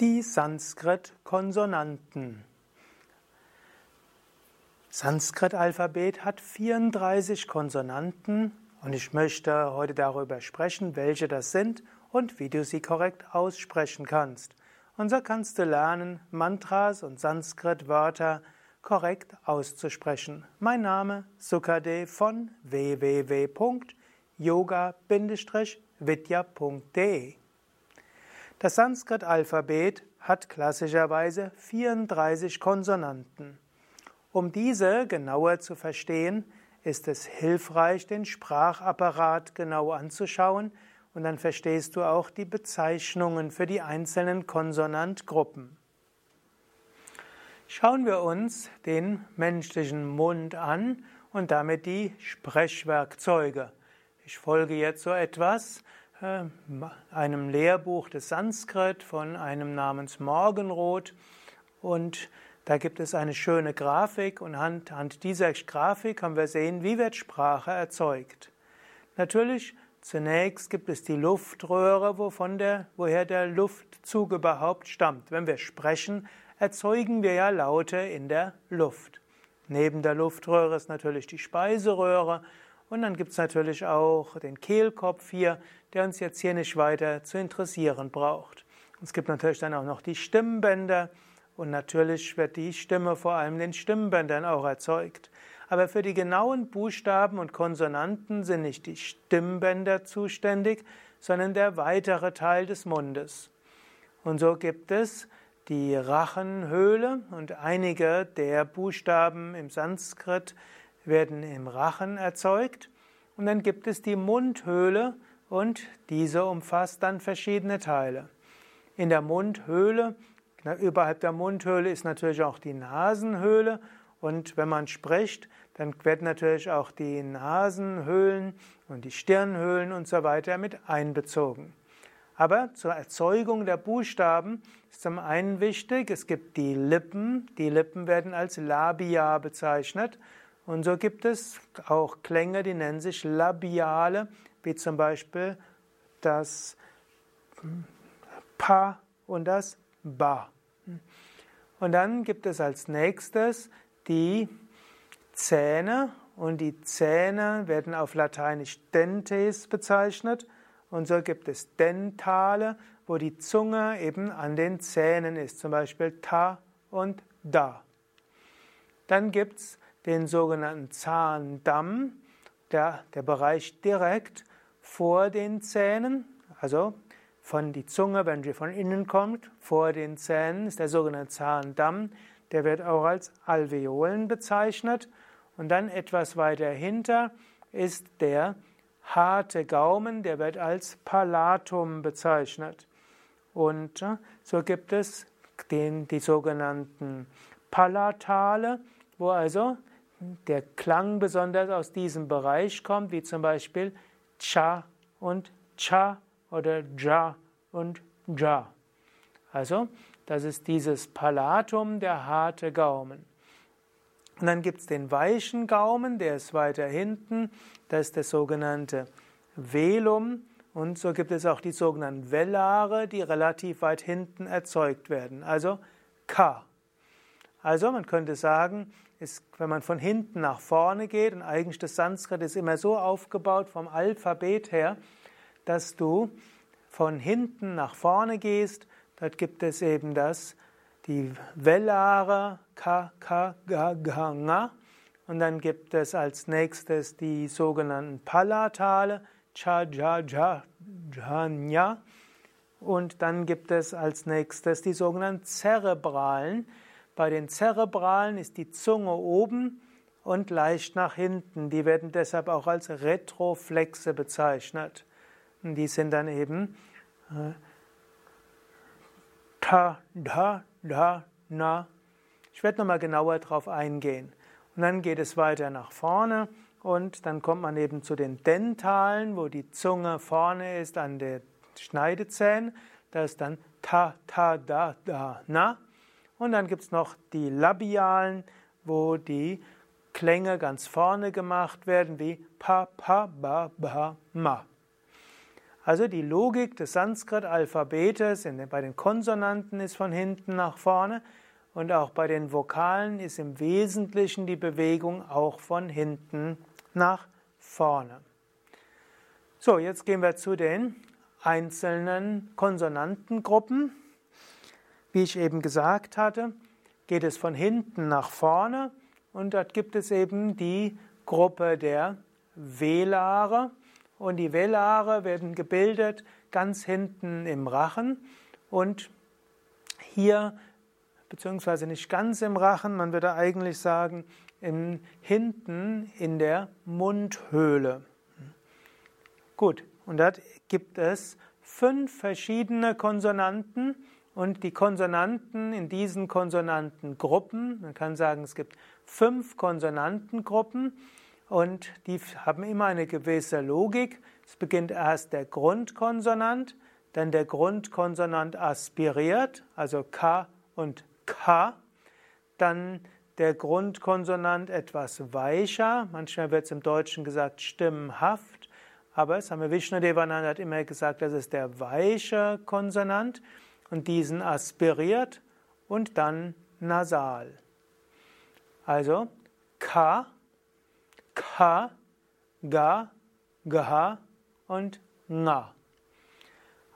Die Sanskrit-Konsonanten. Sanskrit-Alphabet hat 34 Konsonanten und ich möchte heute darüber sprechen, welche das sind und wie du sie korrekt aussprechen kannst. Und so kannst du lernen, Mantras und Sanskrit-Wörter korrekt auszusprechen. Mein Name Sukade von www.yoga-vidya.de Das Sanskrit-Alphabet hat klassischerweise 34 Konsonanten. Um diese genauer zu verstehen, ist es hilfreich, den Sprachapparat genau anzuschauen und dann verstehst du auch die Bezeichnungen für die einzelnen Konsonantgruppen. Schauen wir uns den menschlichen Mund an und damit die Sprechwerkzeuge. Ich folge jetzt so etwas einem Lehrbuch des Sanskrit von einem namens Morgenrot und da gibt es eine schöne Grafik und anhand dieser Grafik können wir sehen, wie wird Sprache erzeugt. Natürlich zunächst gibt es die Luftröhre, wovon der, woher der Luftzug überhaupt stammt. Wenn wir sprechen, erzeugen wir ja Laute in der Luft. Neben der Luftröhre ist natürlich die Speiseröhre und dann gibt es natürlich auch den Kehlkopf hier, der uns jetzt hier nicht weiter zu interessieren braucht. Es gibt natürlich dann auch noch die Stimmbänder und natürlich wird die Stimme vor allem den Stimmbändern auch erzeugt. Aber für die genauen Buchstaben und Konsonanten sind nicht die Stimmbänder zuständig, sondern der weitere Teil des Mundes. Und so gibt es die Rachenhöhle und einige der Buchstaben im Sanskrit werden im Rachen erzeugt. Und dann gibt es die Mundhöhle und diese umfasst dann verschiedene Teile. In der Mundhöhle, überhalb der Mundhöhle ist natürlich auch die Nasenhöhle und wenn man spricht, dann werden natürlich auch die Nasenhöhlen und die Stirnhöhlen und so weiter mit einbezogen. Aber zur Erzeugung der Buchstaben ist zum einen wichtig, es gibt die Lippen. Die Lippen werden als Labia bezeichnet. Und so gibt es auch Klänge, die nennen sich Labiale, wie zum Beispiel das Pa und das Ba. Und dann gibt es als nächstes die Zähne. Und die Zähne werden auf Lateinisch dentes bezeichnet. Und so gibt es Dentale, wo die Zunge eben an den Zähnen ist, zum Beispiel Ta und Da. Dann gibt es den sogenannten Zahndamm, der, der Bereich direkt vor den Zähnen, also von die Zunge, wenn sie von innen kommt, vor den Zähnen ist der sogenannte Zahndamm, der wird auch als Alveolen bezeichnet. Und dann etwas weiter hinter ist der harte Gaumen, der wird als Palatum bezeichnet. Und äh, so gibt es den, die sogenannten Palatale, wo also der Klang besonders aus diesem Bereich kommt, wie zum Beispiel Cha und Cha oder Ja und Ja. Also, das ist dieses Palatum, der harte Gaumen. Und dann gibt es den weichen Gaumen, der ist weiter hinten, das ist das sogenannte Velum. Und so gibt es auch die sogenannten Velare, die relativ weit hinten erzeugt werden, also K. Also man könnte sagen, ist, wenn man von hinten nach vorne geht, und eigentlich das Sanskrit ist immer so aufgebaut vom Alphabet her, dass du von hinten nach vorne gehst, dort gibt es eben das die Velare Ka, Ka, Ga, Ga, Nga. Und dann gibt es als nächstes die sogenannten Palatale Cha, Ja, Ja, Janya. Und dann gibt es als nächstes die sogenannten Zerebralen. Bei den Zerebralen ist die Zunge oben und leicht nach hinten. Die werden deshalb auch als Retroflexe bezeichnet. Und die sind dann eben äh, Ta, Da, Da, Na. Ich werde nochmal genauer darauf eingehen. Und dann geht es weiter nach vorne und dann kommt man eben zu den Dentalen, wo die Zunge vorne ist an der Schneidezähne. Da ist dann Ta, Ta, Da, Da, Na. Und dann gibt es noch die Labialen, wo die Klänge ganz vorne gemacht werden, wie Pa, Pa, Ba, Ba, Ma. Also die Logik des Sanskrit-Alphabetes bei den Konsonanten ist von hinten nach vorne und auch bei den Vokalen ist im Wesentlichen die Bewegung auch von hinten nach vorne. So, jetzt gehen wir zu den einzelnen Konsonantengruppen. Wie ich eben gesagt hatte, geht es von hinten nach vorne und dort gibt es eben die Gruppe der Velare und die Velare werden gebildet ganz hinten im Rachen und hier, beziehungsweise nicht ganz im Rachen, man würde eigentlich sagen, im, hinten in der Mundhöhle. Gut, und dort gibt es fünf verschiedene Konsonanten und die Konsonanten in diesen Konsonantengruppen, man kann sagen, es gibt fünf Konsonantengruppen und die haben immer eine gewisse Logik. Es beginnt erst der Grundkonsonant, dann der Grundkonsonant aspiriert, also K und K, dann der Grundkonsonant etwas weicher, manchmal wird es im Deutschen gesagt stimmenhaft, aber Same Vishnudevananda hat immer gesagt, das ist der weiche Konsonant und diesen aspiriert und dann nasal. Also K, Ka, Ga, Gha und Nga.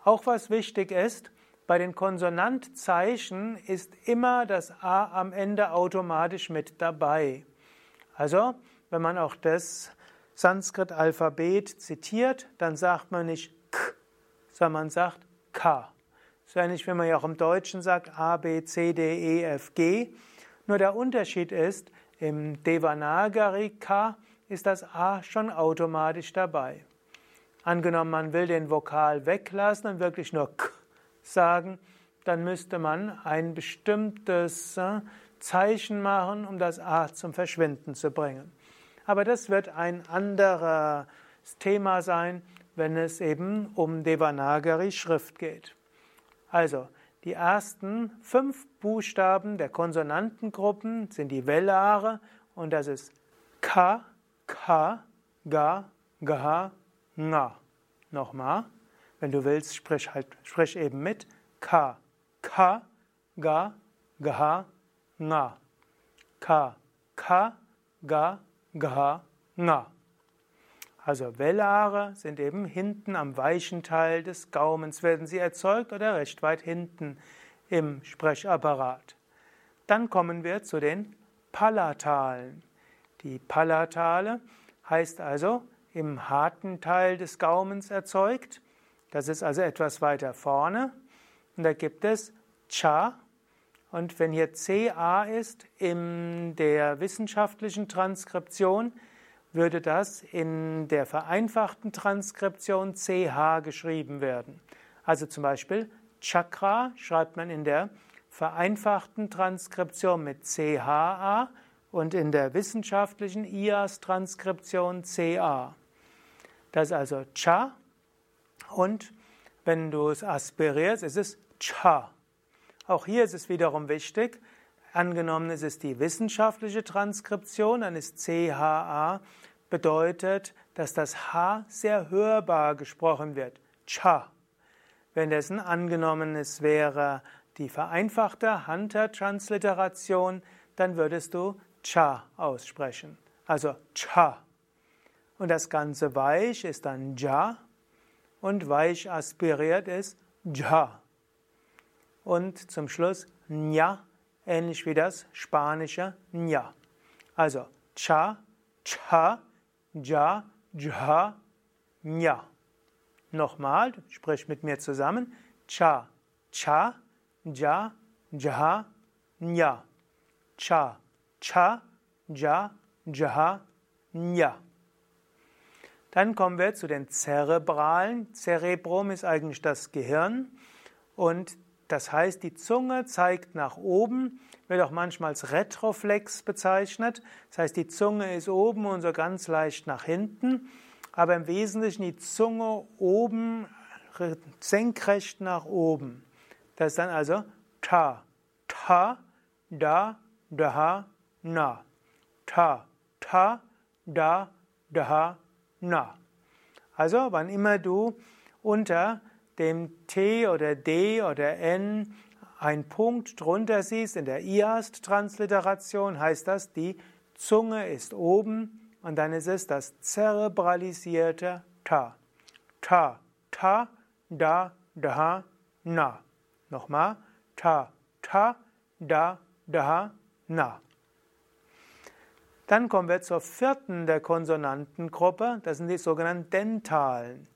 Auch was wichtig ist, bei den Konsonantzeichen ist immer das A am Ende automatisch mit dabei. Also, wenn man auch das Sanskrit-Alphabet zitiert, dann sagt man nicht K, sondern man sagt K. So ähnlich, wenn man ja auch im Deutschen sagt A, B, C, D, E, F, G. Nur der Unterschied ist, im Devanagari K ist das A schon automatisch dabei. Angenommen, man will den Vokal weglassen und wirklich nur K sagen, dann müsste man ein bestimmtes äh, Zeichen machen, um das A zum Verschwinden zu bringen. Aber das wird ein anderes Thema sein, wenn es eben um Devanagari-Schrift geht. Also, die ersten fünf Buchstaben der Konsonantengruppen sind die Velare und das ist K, Ka, Ga, Ga, Nga. Nochmal. Wenn du willst, sprich, halt, sprich eben mit. Ka, Ka, Ga, Ga, Nga. Ka, Ka, Ga, Ga, Nga. Also Velare sind eben hinten am weichen Teil des Gaumens, werden sie erzeugt oder recht weit hinten im Sprechapparat. Dann kommen wir zu den Palatalen. Die Palatale heißt also im harten Teil des Gaumens erzeugt. Das ist also etwas weiter vorne. Und da gibt es Cha. Und wenn hier CA ist in der wissenschaftlichen Transkription, würde das in der vereinfachten Transkription CH geschrieben werden. Also zum Beispiel Chakra schreibt man in der vereinfachten Transkription mit CHA und in der wissenschaftlichen IAS-Transkription CA. Das ist also Cha und wenn du es aspirierst, ist es Cha. Auch hier ist es wiederum wichtig, angenommen es ist die wissenschaftliche Transkription, dann ist CHA bedeutet, dass das H sehr hörbar gesprochen wird. Cha. Wenn dessen angenommen es wäre die vereinfachte Hunter-Transliteration, dann würdest du Cha aussprechen. Also Cha. Und das Ganze weich ist dann Ja und weich aspiriert ist Ja. Und zum Schluss Nya, ähnlich wie das spanische Nya. Also Cha, Cha, Ja, Ja, Nya. Nochmal, sprich mit mir zusammen. Cha, Cha, Ja, Ja, Nya. Cha, Cha, Ja, Ja, Nya. Dann kommen wir zu den Zerebralen. Cerebrum ist eigentlich das Gehirn und das heißt, die Zunge zeigt nach oben, wird auch manchmal als Retroflex bezeichnet. Das heißt, die Zunge ist oben und so ganz leicht nach hinten, aber im Wesentlichen die Zunge oben senkrecht nach oben. Das ist dann also ta, ta, da, da, na. Ta, ta, da, da, na. Also, wann immer du unter dem T oder D oder N ein Punkt drunter siehst, in der IAST-Transliteration heißt das, die Zunge ist oben und dann ist es das zerebralisierte Ta. Ta, Ta, Da, Da, Na. Nochmal. Ta, Ta, Da, Da, Na. Dann kommen wir zur vierten der Konsonantengruppe, das sind die sogenannten Dentalen.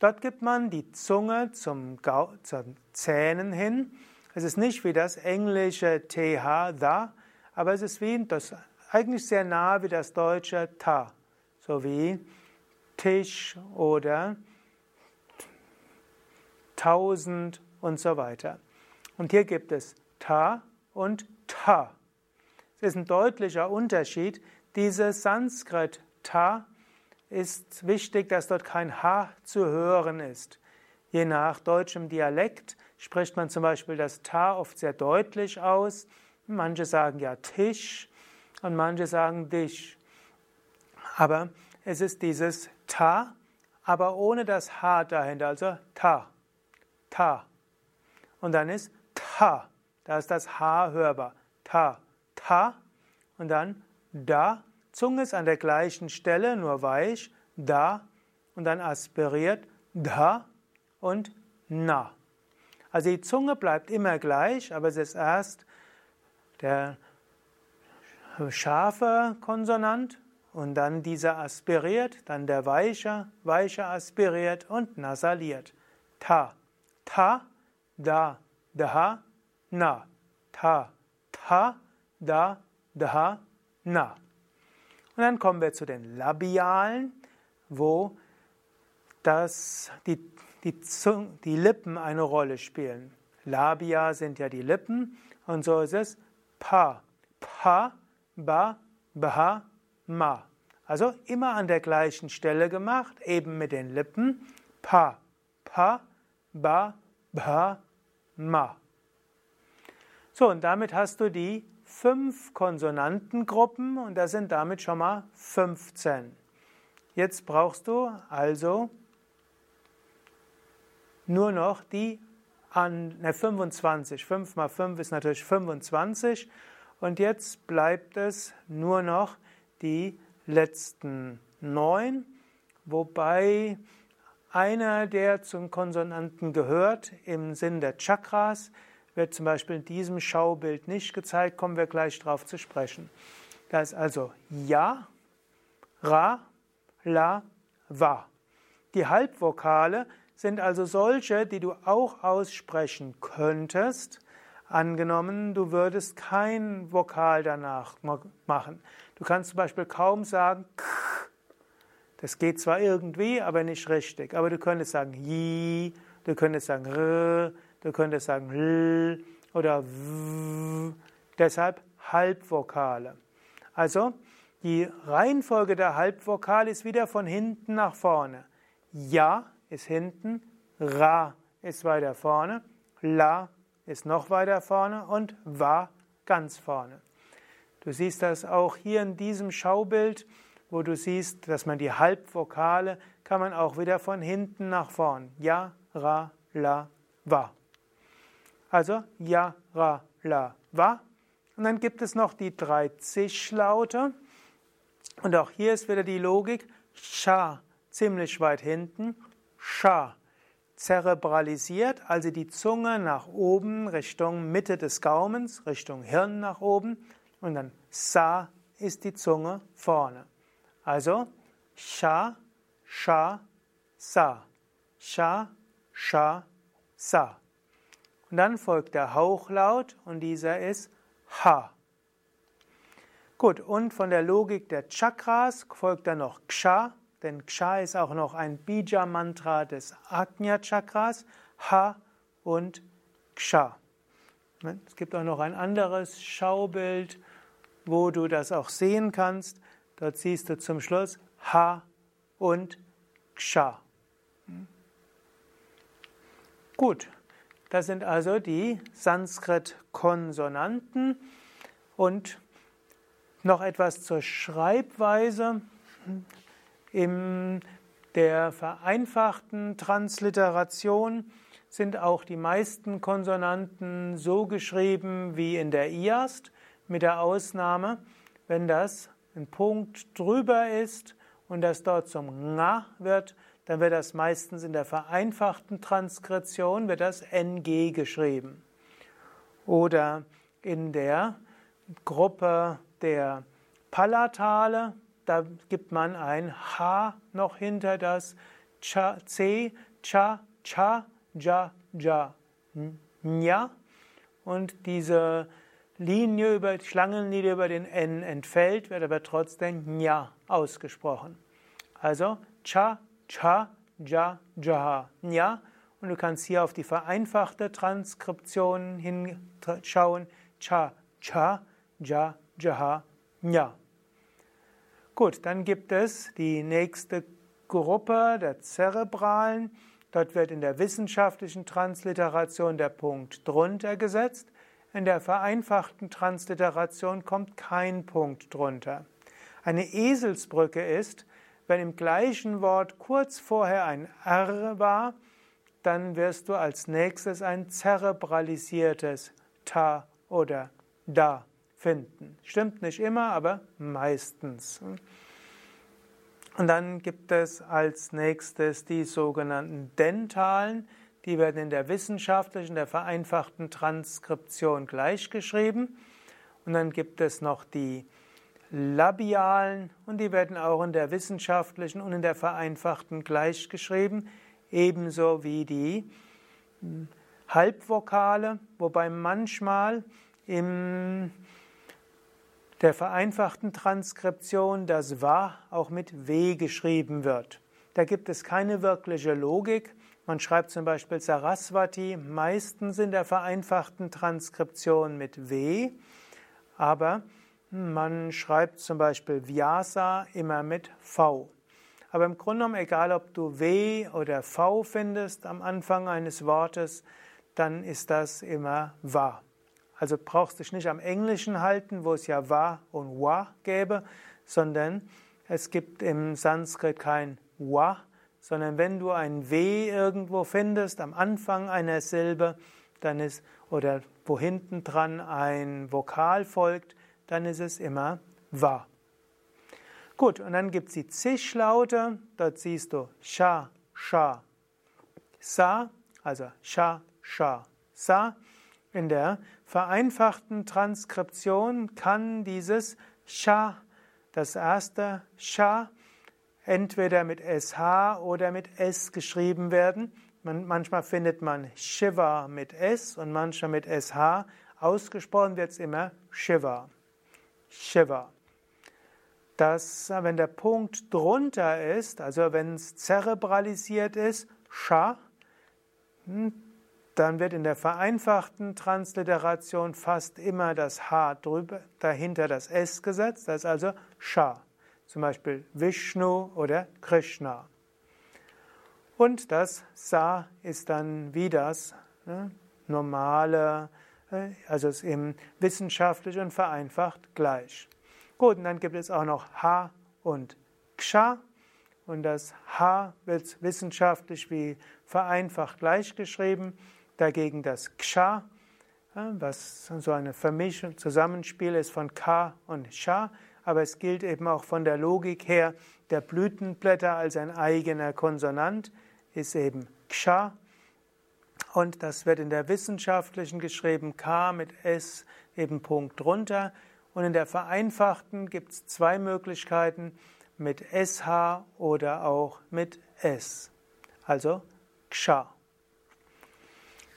Dort gibt man die Zunge zum, Gau zum Zähnen hin. Es ist nicht wie das englische TH, da, aber es ist wie das, eigentlich sehr nah wie das deutsche Ta, so wie Tisch oder tausend und so weiter. Und hier gibt es Ta und Ta. Es ist ein deutlicher Unterschied. Dieses Sanskrit Ta ist wichtig, dass dort kein H zu hören ist. Je nach deutschem Dialekt spricht man zum Beispiel das Ta oft sehr deutlich aus. Manche sagen ja Tisch und manche sagen Dich. Aber es ist dieses Ta, aber ohne das H dahinter, also Ta, Ta. Und dann ist Ta, da ist das H hörbar. Ta, Ta und dann da. Zunge ist an der gleichen Stelle, nur weich. Da und dann aspiriert. Da und na. Also die Zunge bleibt immer gleich, aber es ist erst der scharfe Konsonant und dann dieser aspiriert, dann der weiche, weiche aspiriert und nasaliert. Ta, ta, da, da, na. Ta, ta, da, da, na. Und dann kommen wir zu den Labialen, wo das, die, die, Zung, die Lippen eine Rolle spielen. Labia sind ja die Lippen und so ist es pa, pa, ba, ba, ma. Also immer an der gleichen Stelle gemacht, eben mit den Lippen. Pa, pa, ba, ba, ma. So, und damit hast du die fünf Konsonantengruppen und das sind damit schon mal 15. Jetzt brauchst du also nur noch die an, ne, 25. 5 mal 5 ist natürlich 25. Und jetzt bleibt es nur noch die letzten neun, wobei einer, der zum Konsonanten gehört, im Sinn der Chakras, wird zum Beispiel in diesem Schaubild nicht gezeigt, kommen wir gleich darauf zu sprechen. Da ist also Ja, Ra, La, Wa. Die Halbvokale sind also solche, die du auch aussprechen könntest, angenommen, du würdest kein Vokal danach machen. Du kannst zum Beispiel kaum sagen K. Das geht zwar irgendwie, aber nicht richtig. Aber du könntest sagen Yi, du könntest sagen R, Du könntest sagen L oder W. Deshalb Halbvokale. Also die Reihenfolge der Halbvokale ist wieder von hinten nach vorne. Ja ist hinten, Ra ist weiter vorne, La ist noch weiter vorne und Wa ganz vorne. Du siehst das auch hier in diesem Schaubild, wo du siehst, dass man die Halbvokale kann man auch wieder von hinten nach vorn. Ja, Ra, La, Wa. Also Ja, Ra, La, Wa. Und dann gibt es noch die drei Zischlaute. Und auch hier ist wieder die Logik. Sha, ziemlich weit hinten. Sha, zerebralisiert, also die Zunge nach oben Richtung Mitte des Gaumens, Richtung Hirn nach oben. Und dann Sa ist die Zunge vorne. Also Sha, Sha, Sa. Sha, Sha, Sa. Und dann folgt der Hauchlaut und dieser ist Ha. Gut, und von der Logik der Chakras folgt dann noch Ksha, denn Ksha ist auch noch ein Bija-Mantra des Ajna-Chakras, Ha und Ksha. Es gibt auch noch ein anderes Schaubild, wo du das auch sehen kannst. Dort siehst du zum Schluss Ha und Ksha. Gut, das sind also die Sanskrit-Konsonanten und noch etwas zur Schreibweise. Im der vereinfachten Transliteration sind auch die meisten Konsonanten so geschrieben wie in der IAST, mit der Ausnahme, wenn das ein Punkt drüber ist und das dort zum Nga wird, dann wird das meistens in der vereinfachten Transkription wird das NG geschrieben. Oder in der Gruppe der Palatale, da gibt man ein H noch hinter das Cha, C, Cha, Cha, Ja, Ja, Nja. Und diese Linie über, Schlangenlinie über den N entfällt, wird aber trotzdem Nja ausgesprochen. Also Cha, Cha, Ja, Ja, Nja. Und du kannst hier auf die vereinfachte Transkription hinschauen. Cha, Cha, Ja, Ja, Nja. Gut, dann gibt es die nächste Gruppe der Zerebralen. Dort wird in der wissenschaftlichen Transliteration der Punkt drunter gesetzt. In der vereinfachten Transliteration kommt kein Punkt drunter. Eine Eselsbrücke ist, wenn im gleichen Wort kurz vorher ein R war, dann wirst du als nächstes ein zerebralisiertes Ta oder Da finden. Stimmt nicht immer, aber meistens. Und dann gibt es als nächstes die sogenannten Dentalen. Die werden in der wissenschaftlichen, der vereinfachten Transkription gleichgeschrieben. Und dann gibt es noch die Labialen und die werden auch in der wissenschaftlichen und in der vereinfachten gleichgeschrieben, ebenso wie die Halbvokale, wobei manchmal im der vereinfachten Transkription das Wa auch mit W geschrieben wird. Da gibt es keine wirkliche Logik. Man schreibt zum Beispiel Saraswati meistens in der vereinfachten Transkription mit W, aber man schreibt zum Beispiel Vyasa immer mit V. Aber im Grunde genommen, egal ob du W oder V findest am Anfang eines Wortes, dann ist das immer Wa. Also brauchst du dich nicht am Englischen halten, wo es ja wa und wa gäbe, sondern es gibt im Sanskrit kein wa, sondern wenn du ein w irgendwo findest am Anfang einer Silbe, dann ist oder wo hinten dran ein Vokal folgt, dann ist es immer wa. Gut, und dann gibt es die Zischlaute, dort siehst du sha, sha, sa, also sha, sha, sa. In der vereinfachten Transkription kann dieses Sha, das erste Sha, entweder mit SH oder mit S geschrieben werden. Man, manchmal findet man Shiva mit S und manchmal mit SH. Ausgesprochen wird es immer Shiva. Shiva. Das, wenn der Punkt drunter ist, also wenn es zerebralisiert ist, Sha, hm, dann wird in der vereinfachten Transliteration fast immer das H drüber, dahinter das S gesetzt, das ist also Sha, zum Beispiel Vishnu oder Krishna. Und das Sa ist dann wie das ne, normale, also ist eben wissenschaftlich und vereinfacht gleich. Gut, und dann gibt es auch noch H und Ksha. Und das H wird wissenschaftlich wie vereinfacht gleichgeschrieben. Dagegen das Ksha, was so eine Vermischung, Zusammenspiel ist von K und Sha, aber es gilt eben auch von der Logik her, der Blütenblätter als ein eigener Konsonant ist eben Ksha. Und das wird in der wissenschaftlichen geschrieben K mit S eben Punkt drunter. Und in der vereinfachten gibt es zwei Möglichkeiten mit SH oder auch mit S. Also Ksha.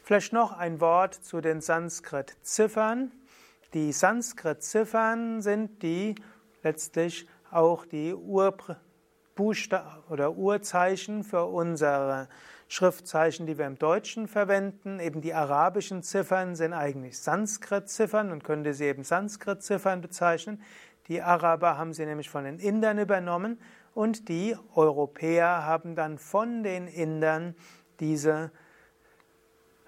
Vielleicht noch ein Wort zu den Sanskrit-Ziffern. Die Sanskrit-Ziffern sind die letztlich auch die Urbuchstaben oder Urzeichen für unsere Schriftzeichen, die wir im Deutschen verwenden. Eben die arabischen Ziffern sind eigentlich Sanskrit-Ziffern und könnte sie eben Sanskrit-Ziffern bezeichnen. Die Araber haben sie nämlich von den Indern übernommen und die Europäer haben dann von den Indern diese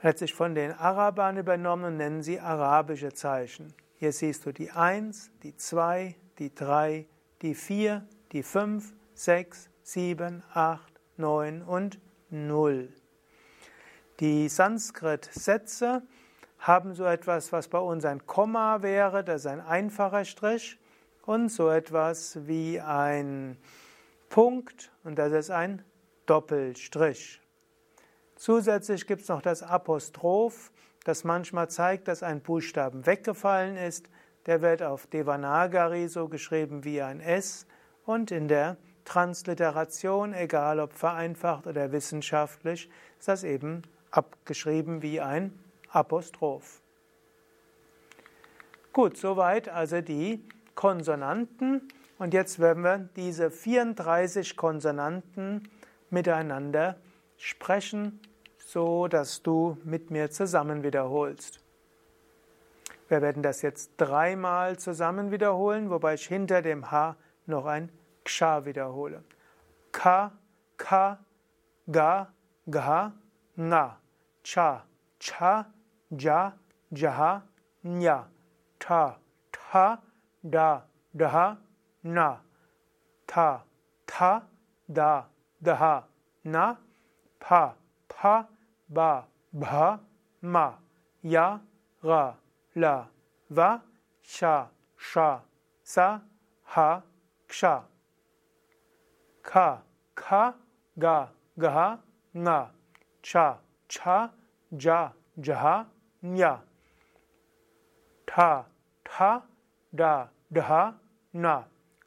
letztlich von den Arabern übernommen und nennen sie arabische Zeichen. Hier siehst du die 1, die 2, die 3, die 4, die 5, 6, 7, 8, 9 und 0. Die Sanskrit-Sätze haben so etwas, was bei uns ein Komma wäre, das ist ein einfacher Strich, und so etwas wie ein Punkt, und das ist ein Doppelstrich. Zusätzlich gibt es noch das Apostroph, das manchmal zeigt, dass ein Buchstaben weggefallen ist. Der wird auf Devanagari so geschrieben wie ein S und in der Transliteration, egal ob vereinfacht oder wissenschaftlich, ist das eben abgeschrieben wie ein Apostroph. Gut, soweit also die Konsonanten. Und jetzt werden wir diese 34 Konsonanten miteinander sprechen, so dass du mit mir zusammen wiederholst. Wir werden das jetzt dreimal zusammen wiederholen, wobei ich hinter dem H noch ein Ksha wiederhole. Ka, Ka, Ga, Gha, Nga, Cha, Cha, Ja, Jaha, Nya, Ta, Ta, Da, Daha, Na, Ta, Ta, Da, Daha, Na, Pa, Pa, Ba, Bha, Ma, Ya, Ra, La, Va, Sha, Sha, Sa, Ha, Ksha. Ka, Ka, Ga, Gaha, Nga, Cha, Cha, Ja, Jaha, Nya. Ta, Ta, Da, Daha, Na.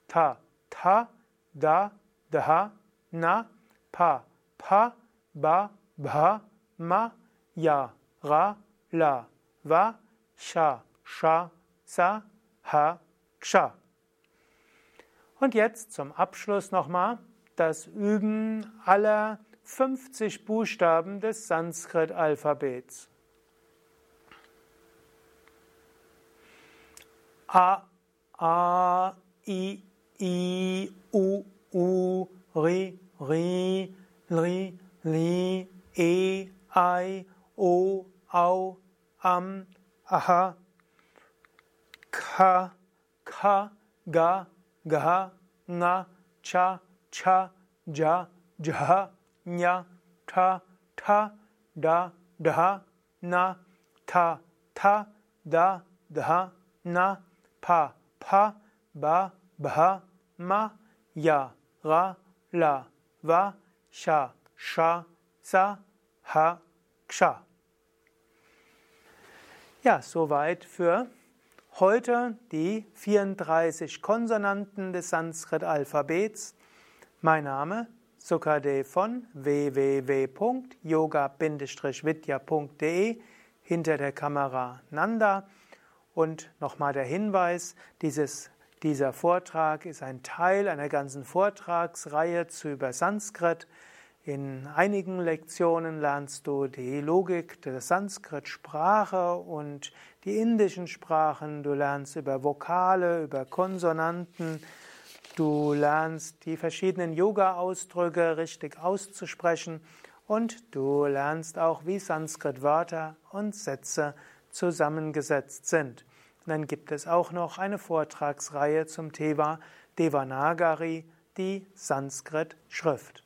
Ta, Ta, Da, Daha, Na. Pa, Pa, Ba, Bha, Ma, Ya, Ra, La, Va, Sha, Sha, Sa, Ha, Ksha. Und jetzt zum Abschluss nochmal das Üben aller 50 Buchstaben des Sanskrit-Alphabets. A, A, I, I, U, U, Ri, Ri, Li, Li, E, I, O, Au, Am, Aha, Ka, Ka, Ga, Ga, Nga, Cha, Cha, Ja, Jaha, Nya, Ta, Ta, Da, Daha, Na, Ta, Ta, Da, Daha, Na, Pa, Pa, Ba, Bha, Ma, Ya, Ra, La, Va, Sha, Sha, Sa, Ha, Ksha. Ja, soweit für Heute die 34 Konsonanten des Sanskrit-Alphabets. Mein Name Sukadev von www.yoga-vidya.de hinter der Kamera Nanda. Und nochmal der Hinweis, dieses, dieser Vortrag ist ein Teil einer ganzen Vortragsreihe zu über Sanskrit. In einigen Lektionen lernst du die Logik der Sanskrit-Sprache und die indischen Sprachen. Du lernst über Vokale, über Konsonanten. Du lernst die verschiedenen Yoga-Ausdrücke richtig auszusprechen. Und du lernst auch, wie Sanskrit-Wörter und Sätze zusammengesetzt sind. Dann gibt es auch noch eine Vortragsreihe zum Thema Devanagari, die Sanskrit-Schrift.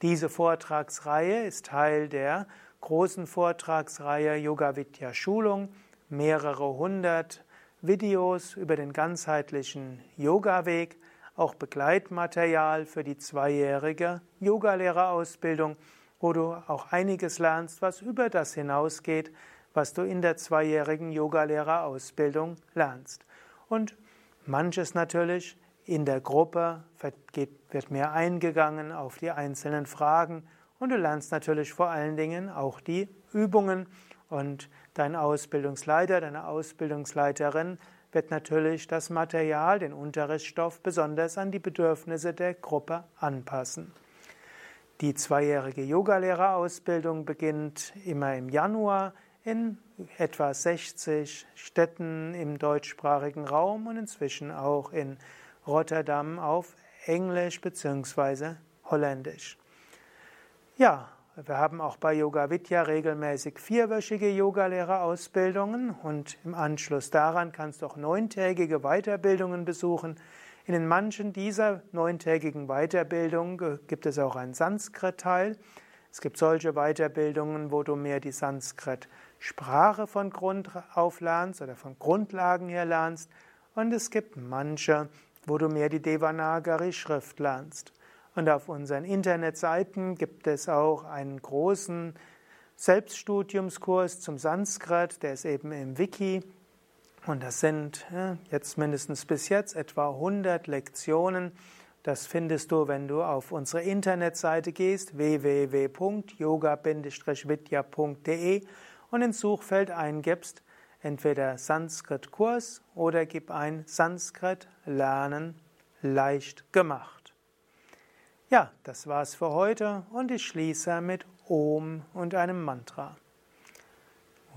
Diese Vortragsreihe ist Teil der großen Vortragsreihe Yoga Vidya Schulung, mehrere hundert Videos über den ganzheitlichen Yoga-Weg, auch Begleitmaterial für die zweijährige Yogalehrerausbildung, wo du auch einiges lernst, was über das hinausgeht, was du in der zweijährigen Yogalehrerausbildung lernst. Und manches natürlich in der Gruppe wird mehr eingegangen auf die einzelnen Fragen und du lernst natürlich vor allen Dingen auch die Übungen und dein Ausbildungsleiter, deine Ausbildungsleiterin wird natürlich das Material, den Unterrichtsstoff besonders an die Bedürfnisse der Gruppe anpassen. Die zweijährige Yogalehrerausbildung beginnt immer im Januar in etwa 60 Städten im deutschsprachigen Raum und inzwischen auch in Rotterdam auf Englisch bzw. Holländisch. Ja, wir haben auch bei Yoga Vidya regelmäßig vierwöchige Yogalehrerausbildungen und im Anschluss daran kannst du auch neuntägige Weiterbildungen besuchen. In den manchen dieser neuntägigen Weiterbildungen gibt es auch einen Sanskrit-Teil. Es gibt solche Weiterbildungen, wo du mehr die Sanskrit-Sprache von Grund auf lernst oder von Grundlagen her lernst. Und es gibt manche, wo du mehr die Devanagari-Schrift lernst. Und auf unseren Internetseiten gibt es auch einen großen Selbststudiumskurs zum Sanskrit, der ist eben im Wiki. Und das sind jetzt mindestens bis jetzt etwa 100 Lektionen das findest du, wenn du auf unsere Internetseite gehst, www.yoga-vidya.de und ins Suchfeld eingibst, entweder Sanskrit-Kurs oder gib ein Sanskrit lernen leicht gemacht. Ja, das war's für heute und ich schließe mit Om und einem Mantra.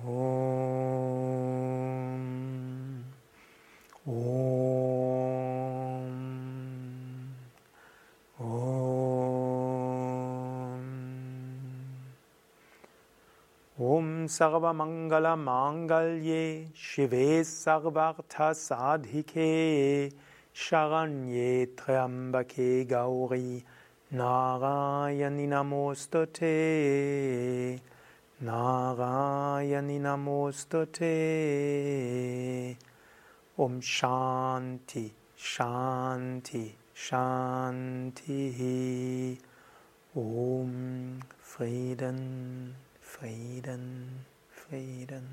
Om. Om. Om Sarvamangala Mangalye Shive Sarvartha Sadhike Sharanye Triambake Gauri Narayani Namostate Narayani Namostate Om Shanti Shanti Shanti Om Frieden Frieden, Frieden.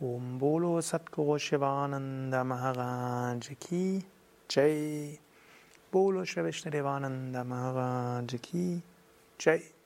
Om Bolo Satguru Shivananda Maharaj Ki Jai. Bolo Shri Vishnu Devananda Maharaj Jai.